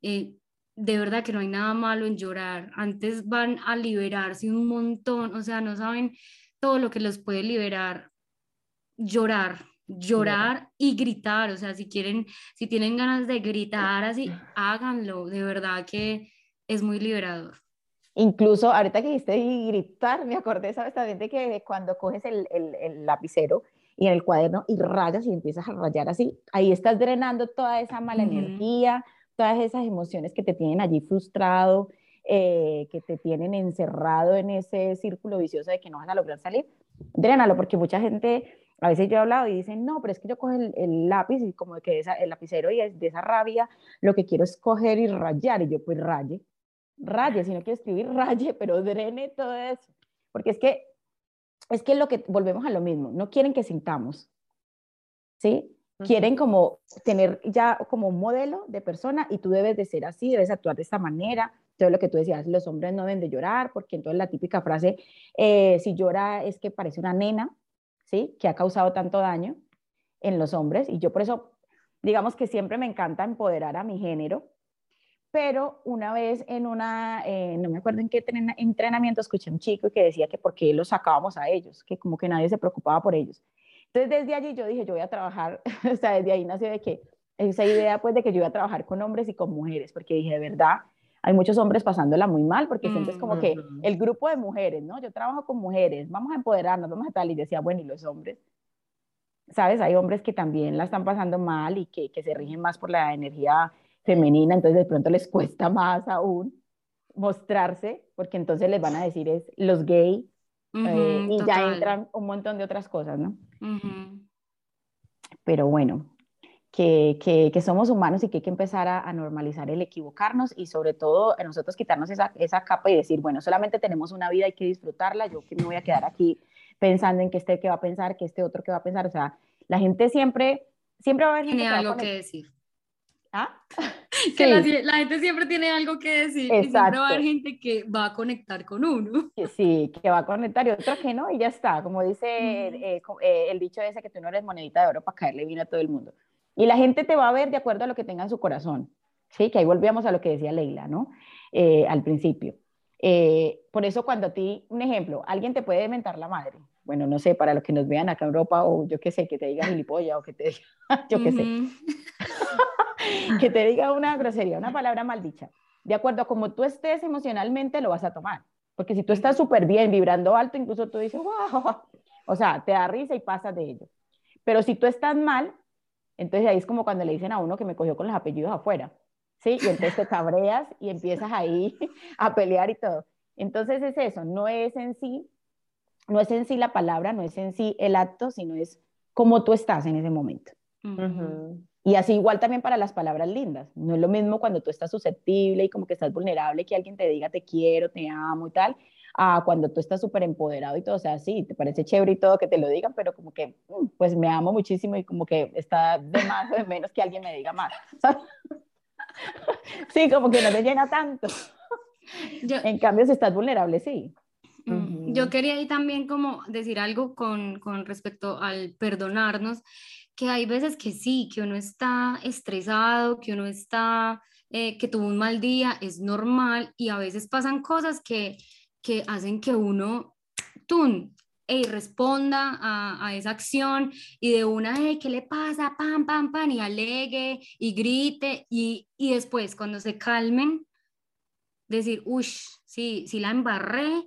Eh, de verdad que no hay nada malo en llorar. Antes van a liberarse un montón, o sea, no saben todo lo que los puede liberar, llorar, llorar. y gritar, o sea, si quieren, si tienen ganas de gritar así, háganlo, de verdad que es muy liberador. Incluso ahorita que dijiste y gritar, me acordé, sabes, también de que cuando coges el, el, lapicero y en el cuaderno y rayas y empiezas a rayar así, ahí estás drenando toda esa mala energía, todas esas emociones que te tienen allí frustrado, eh, que te tienen encerrado en ese círculo vicioso de que no van a lograr salir, drénalo, porque mucha gente, a veces yo he hablado y dicen, no, pero es que yo cojo el, lápiz y como que esa, el lapicero y de esa rabia lo que quiero es coger y rayar, y yo pues raye, raye, si no quiero escribir, raye, pero drene todo eso, porque es que, es que lo que, volvemos a lo mismo, no quieren que sintamos, ¿sí? Quieren como tener ya como un modelo de persona y tú debes de ser así, debes actuar de esta manera, todo lo que tú decías, los hombres no deben de llorar, porque entonces la típica frase, eh, si llora es que parece una nena, ¿sí? Que ha causado tanto daño en los hombres. Y yo por eso, digamos que siempre me encanta empoderar a mi género, pero una vez en una, eh, no me acuerdo en qué entrenamiento, escuché a un chico que decía que por qué los sacábamos a ellos, que como que nadie se preocupaba por ellos. Entonces desde allí yo dije, yo voy a trabajar, o sea, desde ahí nació de que esa idea pues de que yo iba a trabajar con hombres y con mujeres, porque dije, de verdad, hay muchos hombres pasándola muy mal porque sientes como que el grupo de mujeres, ¿no? Yo trabajo con mujeres, vamos a empoderarnos, vamos a tal, y decía, bueno, ¿y los hombres? ¿Sabes? Hay hombres que también la están pasando mal y que, que se rigen más por la energía femenina, entonces de pronto les cuesta más aún. mostrarse, porque entonces les van a decir es los gay, eh, y ya entran un montón de otras cosas, ¿no? Pero bueno, que, que, somos humanos y que hay que empezar a, normalizar el equivocarnos y sobre todo a nosotros quitarnos esa, esa capa y decir, bueno, solamente tenemos una vida, hay que disfrutarla, yo que me voy a quedar aquí pensando en que este que va a pensar, que este otro que va a pensar, o sea, la gente siempre, siempre va a haber gente Tiene algo que decir. ¿Ah? que la, gente siempre tiene algo que decir y siempre va a haber gente que va a conectar con uno. Sí, que va a conectar y otro que no y ya está, como dice eh, eh, el dicho ese que tú no eres monedita de oro para caerle bien a todo el mundo. Y la gente te va a ver de acuerdo a lo que tenga en su corazón, ¿sí? Que ahí volvíamos a lo que decía Leila, ¿no? Eh, al principio. por eso cuando a ti, un ejemplo, alguien te puede mentar la madre, bueno, no sé, para los que nos vean acá en Europa o yo qué sé, que te diga gilipollas o que te diga, yo qué sé. que te diga una grosería, una palabra maldicha. De acuerdo a cómo tú estés emocionalmente, lo vas a tomar. Porque si tú estás súper bien, vibrando alto, incluso tú dices, wow, o sea, te da risa y pasas de ello. Pero si tú estás mal, entonces ahí es como cuando le dicen a uno que me cogió con los apellidos afuera, ¿sí? Y entonces te cabreas y empiezas ahí a pelear y todo. Entonces es eso, no es en sí, no es en sí la palabra, no es en sí el acto, sino es cómo tú estás en ese momento. Y así igual también para las palabras lindas. No es lo mismo cuando tú estás susceptible y como que estás vulnerable que alguien te diga te quiero, te amo y tal, a cuando tú estás súper empoderado y todo. O sea, sí, te parece chévere y todo que te lo digan, pero como que, mm, pues me amo muchísimo y como que está de más o de menos que alguien me diga más. sí, como que no te llena tanto. en cambio, si estás vulnerable, sí. Mm, yo quería ahí también como decir algo con, con respecto al perdonarnos que hay veces que sí, que uno está estresado, que uno está, eh, que tuvo un mal día, es normal y a veces pasan cosas que, que hacen que uno, ¡tum! y responda a, a, esa acción y de una, hey, ¿qué le pasa? Pam, pam, pam, y alegue y grite y, y después cuando se calmen, decir, uy, sí, sí la embarré,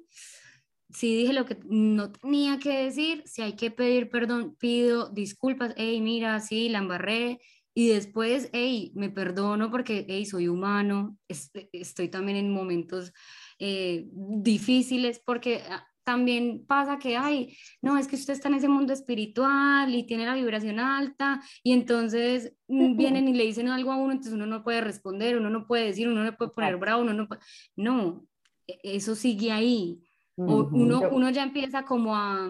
si dije lo que no tenía que decir, si hay que pedir perdón, pido disculpas, hey, mira, sí, la embarré, y después, hey, me perdono porque, hey, soy humano, estoy también en momentos eh, difíciles, porque ah, también pasa que, ay, no, es que usted está en ese mundo espiritual y tiene la vibración alta, y entonces mm, vienen y le dicen algo a uno, entonces uno no puede responder, uno no puede decir, uno no puede poner bravo, uno no puede, no, e, eso sigue ahí uno, uno ya empieza como a,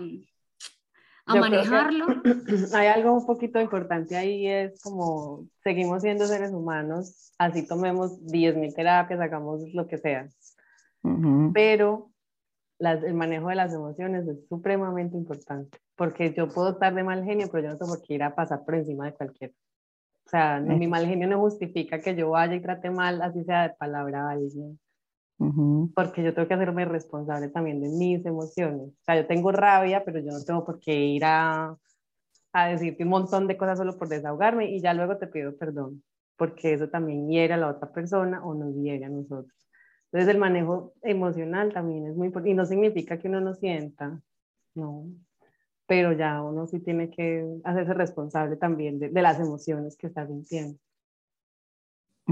a manejarlo. Hay algo un poquito importante ahí, es como seguimos siendo seres humanos, así tomemos 10.000 terapias, hagamos lo que sea. Pero el manejo de las emociones es supremamente importante, porque yo puedo estar de mal genio, pero yo no tengo por qué ir a pasar por encima de cualquiera. O sea, mi mal genio no justifica que yo vaya y trate mal, así sea de palabra a alguien porque yo tengo que hacerme responsable también de mis emociones. O sea, yo tengo rabia, pero yo no tengo por qué ir a, a decirte un montón de cosas solo por desahogarme y ya luego te pido perdón, porque eso también hiere a la otra persona o nos hiere a nosotros. Entonces el manejo emocional también es muy importante y no significa que uno no sienta, no, pero ya uno sí tiene que hacerse responsable también de, de las emociones que está sintiendo.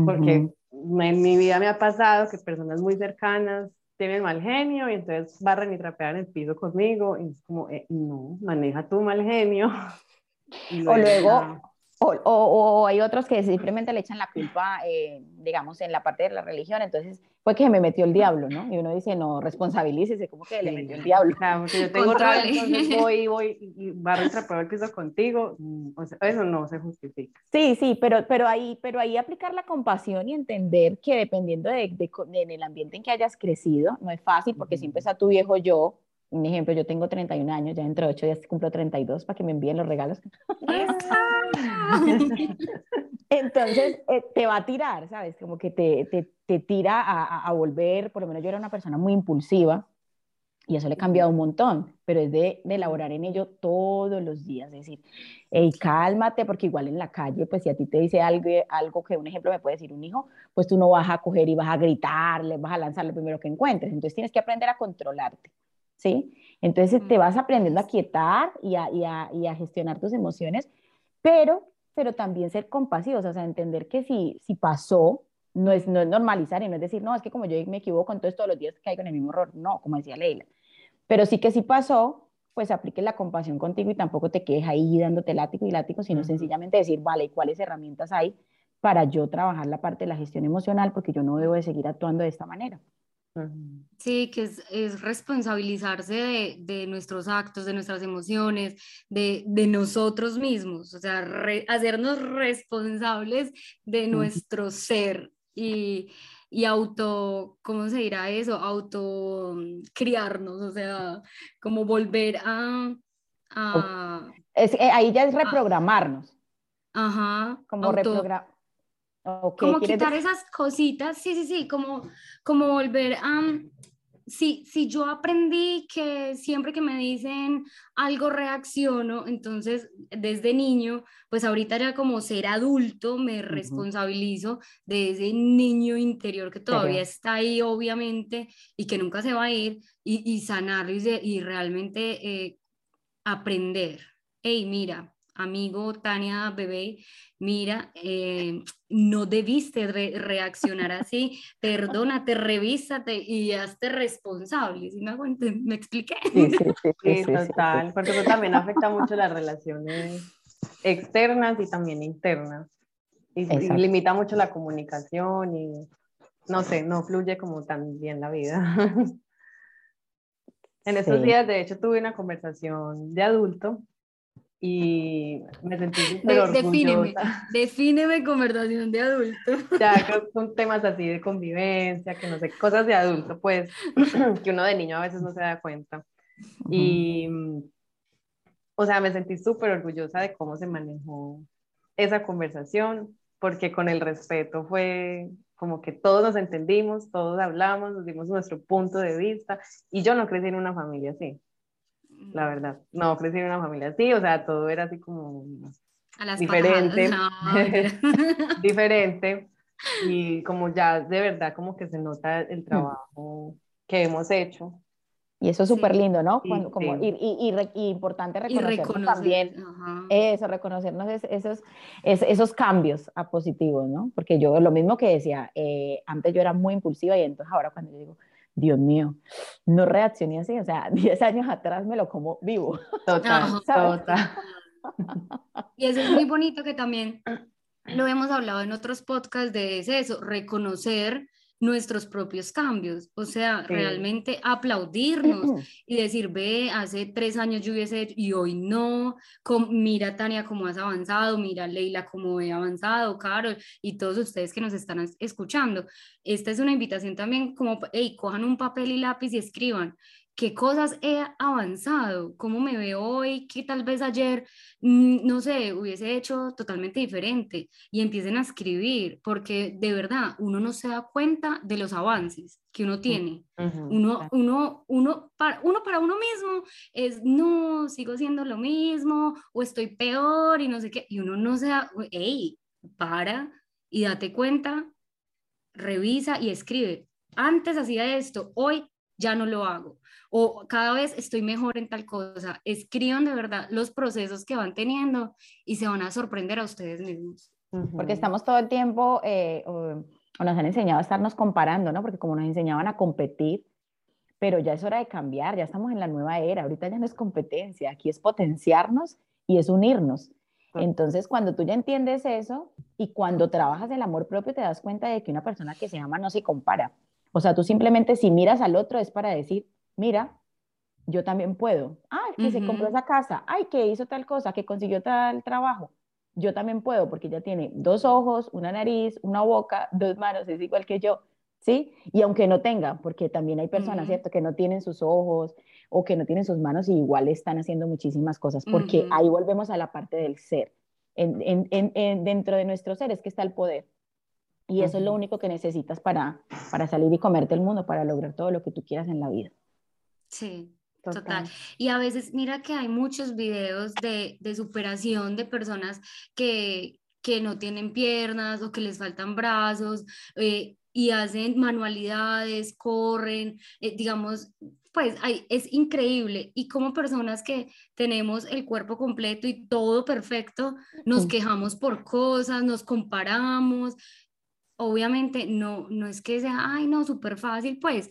Porque en mi vida me ha pasado que personas muy cercanas tienen mal genio y entonces barren y trapean el piso conmigo y es como, eh, no, maneja tu mal genio. o luego, o, o, hay otros que simplemente le echan la culpa, eh, digamos, en la parte de la religión, entonces fue que me metió el diablo, ¿no? Y uno dice, no, responsabilícese, ¿cómo que le metió el diablo? Claro, porque yo tengo rabia, entonces voy, voy y barro y el piso contigo, mm, o sea, eso no se justifica. Sí, sí, pero, pero, ahí, pero ahí aplicar la compasión y entender que dependiendo de, de, en el ambiente en que hayas crecido, no es fácil porque siempre está tu viejo yo, un ejemplo, yo tengo 31 años, ya dentro de 8 días cumplo 32 para que me envíen los regalos. Entonces, eh, te va a tirar, ¿sabes? Como que te, te, te tira a, a, volver, por lo menos yo era una persona muy impulsiva y eso le ha cambiado un montón, pero es de, de elaborar en ello todos los días, es decir, hey, cálmate, porque igual en la calle, pues si a ti te dice algo, algo que un ejemplo me puede decir un hijo, pues tú no vas a coger y vas a gritarle, vas a lanzar lo primero que encuentres, entonces tienes que aprender a controlarte. ¿Sí? Entonces te vas aprendiendo a quietar y a, y a, y a gestionar tus emociones, pero, pero también ser compasivos, o sea, entender que si, si pasó, no es, no es normalizar y no es decir, no, es que como yo me equivoco, entonces todos los días caigo en el mismo error. No, como decía Leila. Pero sí que sí pasó, pues aplique la compasión contigo y tampoco te quedes ahí dándote látigo y látigo, sino sencillamente decir, vale, ¿cuáles herramientas hay para yo trabajar la parte de la gestión emocional? Porque yo no debo de seguir actuando de esta manera. Sí, que es, es responsabilizarse de, de, nuestros actos, de nuestras emociones, de, de nosotros mismos, o sea, hacernos responsables de nuestro ser y, y auto, ¿cómo se dirá eso? Auto mm, criarnos, o sea, como volver a... a es, eh, ahí ya es reprogramarnos. ajá. Como reprogramar como quitar esas cositas, sí, sí, sí, como, como volver a... si, si yo aprendí que siempre que me dicen algo reacciono, entonces desde niño, pues ahorita ya como ser adulto me responsabilizo de ese niño interior que todavía está ahí, obviamente, y que nunca se va a ir, y, y sanar y, y realmente eh, aprender. Hey, mira, amigo, Tania, bebé, mira, eh, no debiste reaccionar así, perdónate, revísate y hazte responsable. ¿Sí me, ¿Me expliqué? Sí, sí, sí, total, porque eso también afecta mucho las relaciones externas y también internas. Y, limita mucho la comunicación y no sé, no fluye como tan bien la vida. en estos días, de hecho, tuve una conversación de adulto y me sentí súper orgullosa. Defíneme, defíneme conversación de adulto. Ya, son temas así de convivencia, que no sé, cosas de adulto, pues, que uno de niño a veces no se da cuenta. Y, o sea, me sentí súper orgullosa de cómo se manejó esa conversación, porque con el respeto fue como que todos nos entendimos, todos hablamos, nos dimos nuestro punto de vista, y yo no crecí en una familia así la verdad. No, crecí en una familia así, o sea, todo era así como diferente. diferente. Y como ya de verdad como que se nota el mm. trabajo que hemos hecho. Y eso es súper lindo, ¿no? Cuando, como, y, y, y, importante reconocernos también, eso, reconocernos esos, esos cambios a positivos, ¿no? Porque yo lo mismo que decía, eh, antes yo era muy impulsiva y entonces ahora cuando yo digo, Dios mío, no reaccioné así, o sea, 10 años atrás me lo como vivo. Total, total. Y eso es muy bonito que también lo hemos hablado en otros podcasts de eso, reconocer nuestros propios cambios, o sea, realmente aplaudirnos y decir, ve, hace tres años yo hubiese hecho y hoy no, mira Tania cómo has avanzado, mira Leila cómo he avanzado, Carol y todos ustedes que nos están escuchando. Esta es una invitación también como, hey, cojan un papel y lápiz y escriban qué cosas he avanzado, cómo me veo hoy, que tal vez ayer, mm, no sé, hubiese hecho totalmente diferente y empiecen a escribir, porque de verdad uno no se da cuenta de los avances que uno tiene. uno, uno, uno, para, uno para uno mismo es, no, sigo siendo lo mismo o estoy peor y no sé qué, y uno no se da, hey, para y date cuenta, revisa y escribe. Antes hacía esto, hoy ya no lo hago o cada vez estoy mejor en tal cosa. Escriban de verdad los procesos que van teniendo y se van a sorprender a ustedes mismos. Porque estamos todo el tiempo, eh, o, nos han enseñado a estarnos comparando, ¿no? Porque como nos enseñaban a competir, pero ya es hora de cambiar, ya estamos en la nueva era, ahorita ya no es competencia, aquí es potenciarnos y es unirnos. Entonces, cuando tú ya entiendes eso y cuando trabajas el amor propio, te das cuenta de que una persona que se ama no se compara. O sea, tú simplemente si miras al otro es para decir, mira, yo también puedo. Ah, que se compró esa casa. Ay, que hizo tal cosa, que consiguió tal trabajo. Yo también puedo porque ella tiene dos ojos, una nariz, una boca, dos manos, es igual que yo. ¿Sí? Y aunque no tenga, porque también hay personas, ¿cierto?, que no tienen sus ojos o que no tienen sus manos y igual están haciendo muchísimas cosas, porque ahí volvemos a la parte del ser. En, en, dentro de nuestro ser es que está el poder. Y eso es lo único que necesitas para, para salir y comerte el mundo, para lograr todo lo que tú quieras en la vida. Sí, Total. Y a veces, mira que hay muchos videos de, de superación de personas que, que, no tienen piernas o que les faltan brazos eh, y hacen manualidades, corren, eh, digamos, pues hay, es increíble. Y como personas que tenemos el cuerpo completo y todo perfecto, nos quejamos por cosas, nos comparamos obviamente no, no es que sea, ay, no, súper fácil, pues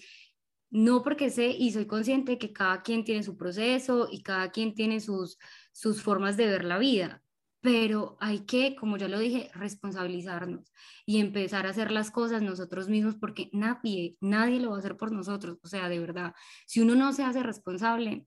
no porque sé y soy consciente que cada quien tiene su proceso y cada quien tiene sus, sus formas de ver la vida, pero hay que, como ya lo dije, responsabilizarnos y empezar a hacer las cosas nosotros mismos porque nadie, nadie lo va a hacer por nosotros, o sea, de verdad, si uno no se hace responsable,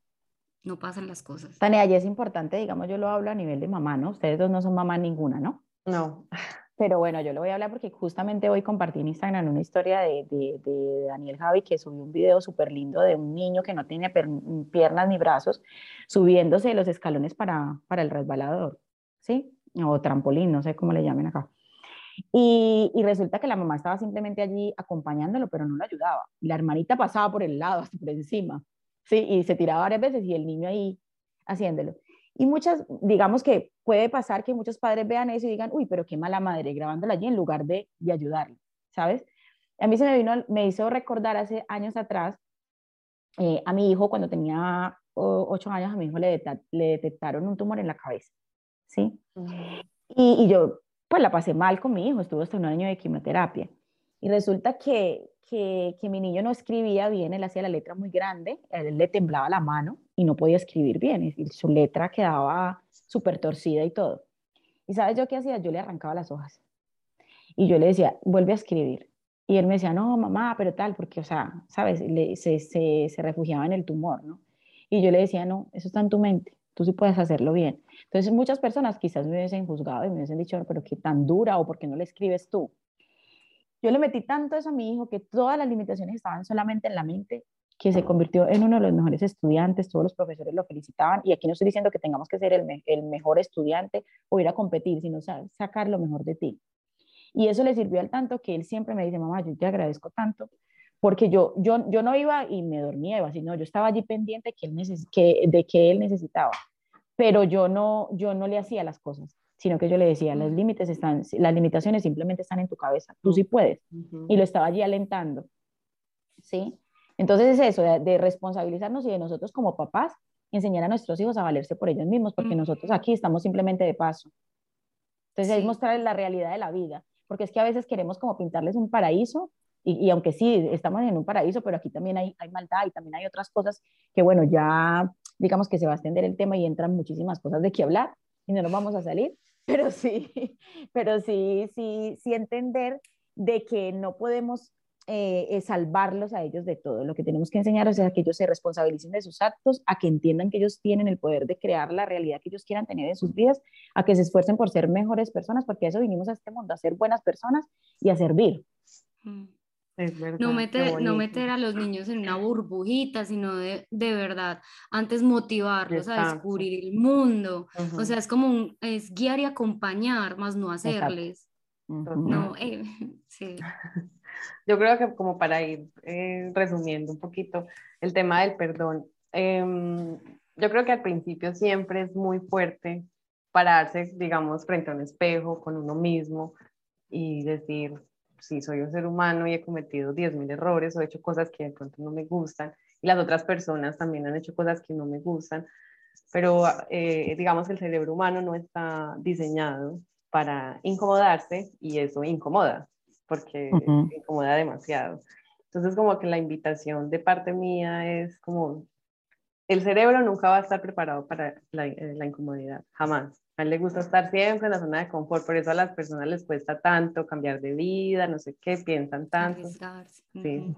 no pasan las cosas. Tania, y es importante, digamos, yo lo hablo a nivel de mamá, ¿no? Ustedes dos no son mamá ninguna, ¿no? No. Pero bueno, yo lo voy a hablar porque justamente hoy compartí en Instagram una historia de, Daniel Javi que subió un video súper lindo de un niño que no tiene piernas ni brazos subiéndose los escalones para, para el resbalador, ¿sí? O trampolín, no sé cómo le llamen acá. Y, y, resulta que la mamá estaba simplemente allí acompañándolo, pero no lo ayudaba. La hermanita pasaba por el lado, hasta por encima, ¿sí? Y se tiraba varias veces y el niño ahí haciéndolo. Y muchas, digamos que puede pasar que muchos padres vean eso y digan, uy, pero qué mala madre, grabándola allí en lugar de, de ayudarle, ¿sabes? A mí se me vino, me hizo recordar hace años atrás eh, a mi hijo cuando tenía ocho años, a mi hijo le, le detectaron un tumor en la cabeza, ¿sí? y, y, yo, pues la pasé mal con mi hijo, estuvo hasta un año de quimioterapia. Y resulta que, que, que mi niño no escribía bien, él hacía la letra muy grande, él le temblaba la mano y no podía escribir bien, y su letra quedaba súper torcida y todo. ¿Y sabes yo qué hacía? Yo le arrancaba las hojas. Y yo le decía, vuelve a escribir. Y él me decía, no, mamá, pero tal, porque, o sea, ¿sabes? se, se, se, refugiaba en el tumor, ¿no? Y yo le decía, no, eso está en tu mente, tú sí puedes hacerlo bien. Entonces, muchas personas quizás me hubiesen juzgado y me hubiesen dicho, pero qué tan dura o por qué no le escribes tú. Yo le metí tanto eso a mi hijo que todas las limitaciones estaban solamente en la mente que se convirtió en uno de los mejores estudiantes, todos los profesores lo felicitaban, y aquí no estoy diciendo que tengamos que ser el, mejor estudiante o ir a competir, sino sacar lo mejor de ti. Y eso le sirvió al tanto que él siempre me dice, mamá, yo te agradezco tanto, porque yo, no iba y me dormía, iba así, no, yo estaba allí pendiente de que él necesitaba, pero yo no, yo no le hacía las cosas, sino que yo le decía, los límites están, las limitaciones simplemente están en tu cabeza, tú sí puedes, y lo estaba allí alentando, ¿sí? Entonces es eso, de, responsabilizarnos y de nosotros como papás enseñar a nuestros hijos a valerse por ellos mismos, porque nosotros aquí estamos simplemente de paso. Entonces es mostrarles la realidad de la vida, porque es que a veces queremos como pintarles un paraíso, y, aunque sí, estamos en un paraíso, pero aquí también hay, hay maldad y también hay otras cosas que, bueno, ya digamos que se va a extender el tema y entran muchísimas cosas de qué hablar y no nos vamos a salir, pero sí, pero sí, sí, sí entender de que no podemos eh, salvarlos a ellos de todo. Lo que tenemos que enseñar es a que ellos se responsabilicen de sus actos, a que entiendan que ellos tienen el poder de crear la realidad que ellos quieran tener en sus vidas, a que se esfuercen por ser mejores personas, porque a eso vinimos a este mundo, a ser buenas personas y a servir. Mm. No, meter, no meter a los niños en una burbujita, sino de, de verdad, antes motivarlos a descubrir el mundo. O sea, es como un, es guiar y acompañar, más no hacerles. No, eh, sí. Yo creo que como para ir eh, resumiendo un poquito el tema del perdón, em, yo creo que al principio siempre es muy fuerte pararse, digamos, frente a un espejo con uno mismo y decir, sí, soy un ser humano y he cometido 10.000 errores o he hecho cosas que de pronto no me gustan y las otras personas también han hecho cosas que no me gustan, pero eh, digamos que el cerebro humano no está diseñado para incomodarse y eso incomoda porque incomoda demasiado. Entonces, como que la invitación de parte mía es como, el cerebro nunca va a estar preparado para la, eh, incomodidad, jamás. A él le gusta estar siempre en la zona de confort, por eso a las personas les cuesta tanto cambiar de vida, no sé qué, piensan tanto. Sí.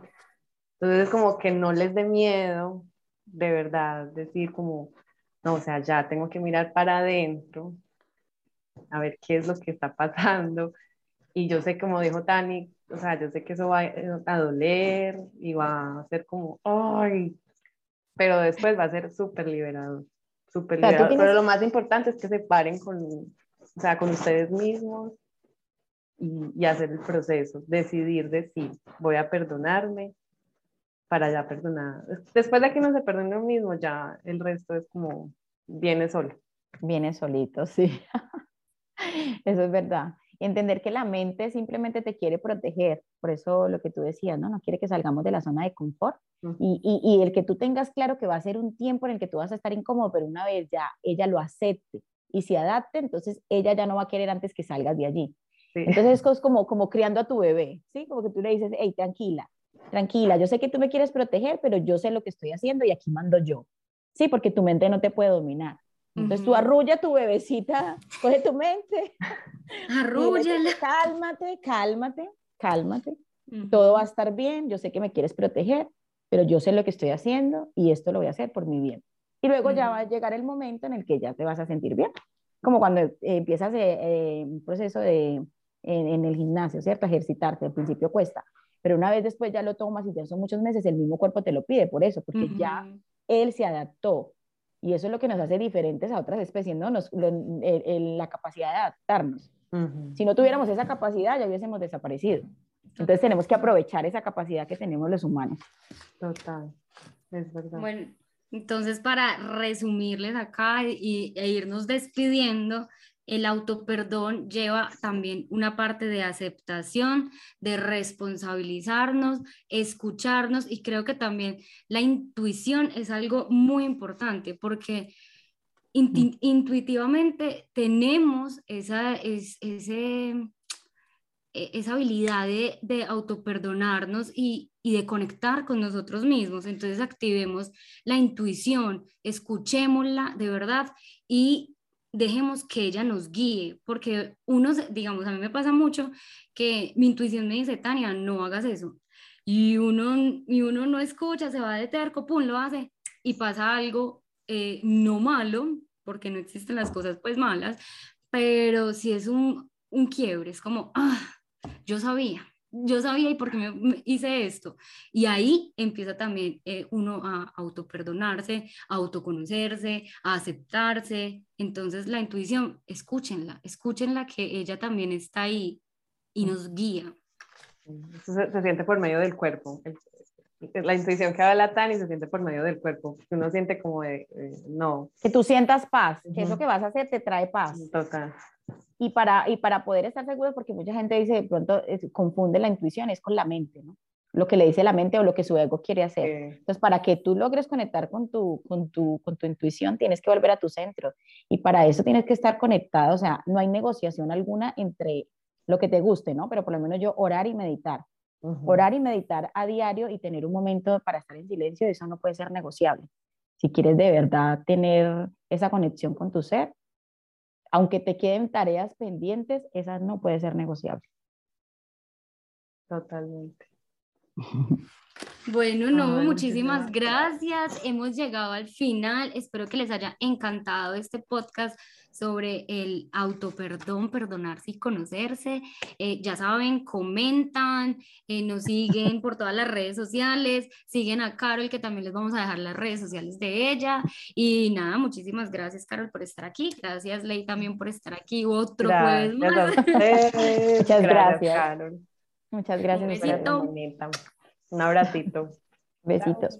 Entonces, como que no les dé miedo, de verdad, decir como, no, o sea, ya tengo que mirar para adentro, a ver qué es lo que está pasando, y yo sé, como dijo Tani, o sea, yo sé que eso va a doler y va a ser como, ay, pero después va a ser súper liberador, súper liberador. Pero lo más importante es que se paren con, o sea, con ustedes mismos y, y hacer el proceso, decidir decir, voy a perdonarme para ya perdonar. Después de que uno se perdone uno mismo, ya el resto es como, viene solo. Viene solito, sí. Eso es verdad entender que la mente simplemente te quiere proteger, por eso lo que tú decías, ¿no? No quiere que salgamos de la zona de confort y, y, el que tú tengas claro que va a ser un tiempo en el que tú vas a estar incómodo, pero una vez ya ella lo acepte y se adapte, entonces ella ya no va a querer antes que salgas de allí. Entonces es como, como criando a tu bebé, ¿sí? Como que tú le dices, hey, tranquila, tranquila, yo sé que tú me quieres proteger, pero yo sé lo que estoy haciendo y aquí mando yo. Sí, porque tu mente no te puede dominar. Entonces tú arrulla tu bebecita, coge tu mente. Arrúllala. Cálmate, cálmate, cálmate. Todo va a estar bien, yo sé que me quieres proteger, pero yo sé lo que estoy haciendo y esto lo voy a hacer por mi bien. Y luego ya va a llegar el momento en el que ya te vas a sentir bien. Como cuando eh, empiezas eh, eh, un proceso de, en, el gimnasio, ¿cierto? Ejercitarte, al principio cuesta, pero una vez después ya lo tomas y ya son muchos meses, el mismo cuerpo te lo pide por eso, porque ya él se adaptó. Y eso es lo que nos hace diferentes a otras especies, ¿no? Nos, la capacidad de adaptarnos. Si no tuviéramos esa capacidad, ya hubiésemos desaparecido. Entonces tenemos que aprovechar esa capacidad que tenemos los humanos. Total, es verdad. Bueno, entonces para resumirles acá y, e irnos despidiendo, el autoperdón lleva también una parte de aceptación, de responsabilizarnos, escucharnos y creo que también la intuición es algo muy importante porque mm. intuitivamente tenemos esa, ese, e, esa habilidad de, de autoperdonarnos y, y de conectar con nosotros mismos. Entonces activemos la intuición, escuchémosla de verdad y dejemos que ella nos guíe, porque uno, digamos, a mí me pasa mucho que mi intuición me dice, Tania, no hagas eso. Y uno, y uno no escucha, se va de terco, pum, lo hace y pasa algo eh, no malo, porque no existen las cosas pues malas, pero si es un, un quiebre, es como, ah, yo sabía, yo sabía y por qué me, hice esto. Y ahí empieza también eh, uno a autoperdonarse, a autoconocerse, a aceptarse. Entonces la intuición, escúchenla, escúchenla que ella también está ahí y nos guía. se, siente por medio del cuerpo. La intuición que habla Tani se siente por medio del cuerpo. Uno siente como de, no. Que tú sientas paz, que eso que vas a hacer te trae paz. Total. Y para, y para poder estar seguros, porque mucha gente dice, de pronto confunde la intuición, es con la mente, ¿no? Lo que le dice la mente o lo que su ego quiere hacer. Entonces, para que tú logres conectar con tu, con, tu, con tu intuición, tienes que volver a tu centro. Y para eso tienes que estar conectado, o sea, no hay negociación alguna entre lo que te guste, ¿no? Pero por lo menos yo orar y meditar. Orar y meditar a diario y tener un momento para estar en silencio, eso no puede ser negociable. Si quieres de verdad tener esa conexión con tu ser, aunque te queden tareas pendientes, esas no puede ser negociable. Totalmente. Bueno, no, muchísimas gracias. Hemos llegado al final. Espero que les haya encantado este podcast sobre el autoperdón, perdonarse y conocerse. Eh, ya saben, comentan, eh, nos siguen por todas las redes sociales, siguen a Carol, que también les vamos a dejar las redes sociales de ella. Y nada, muchísimas gracias, Carol, por estar aquí. Gracias, Ley, también por estar aquí otro jueves más. Muchas gracias. Carol. Muchas gracias. Un besito. Un abracito. Besitos.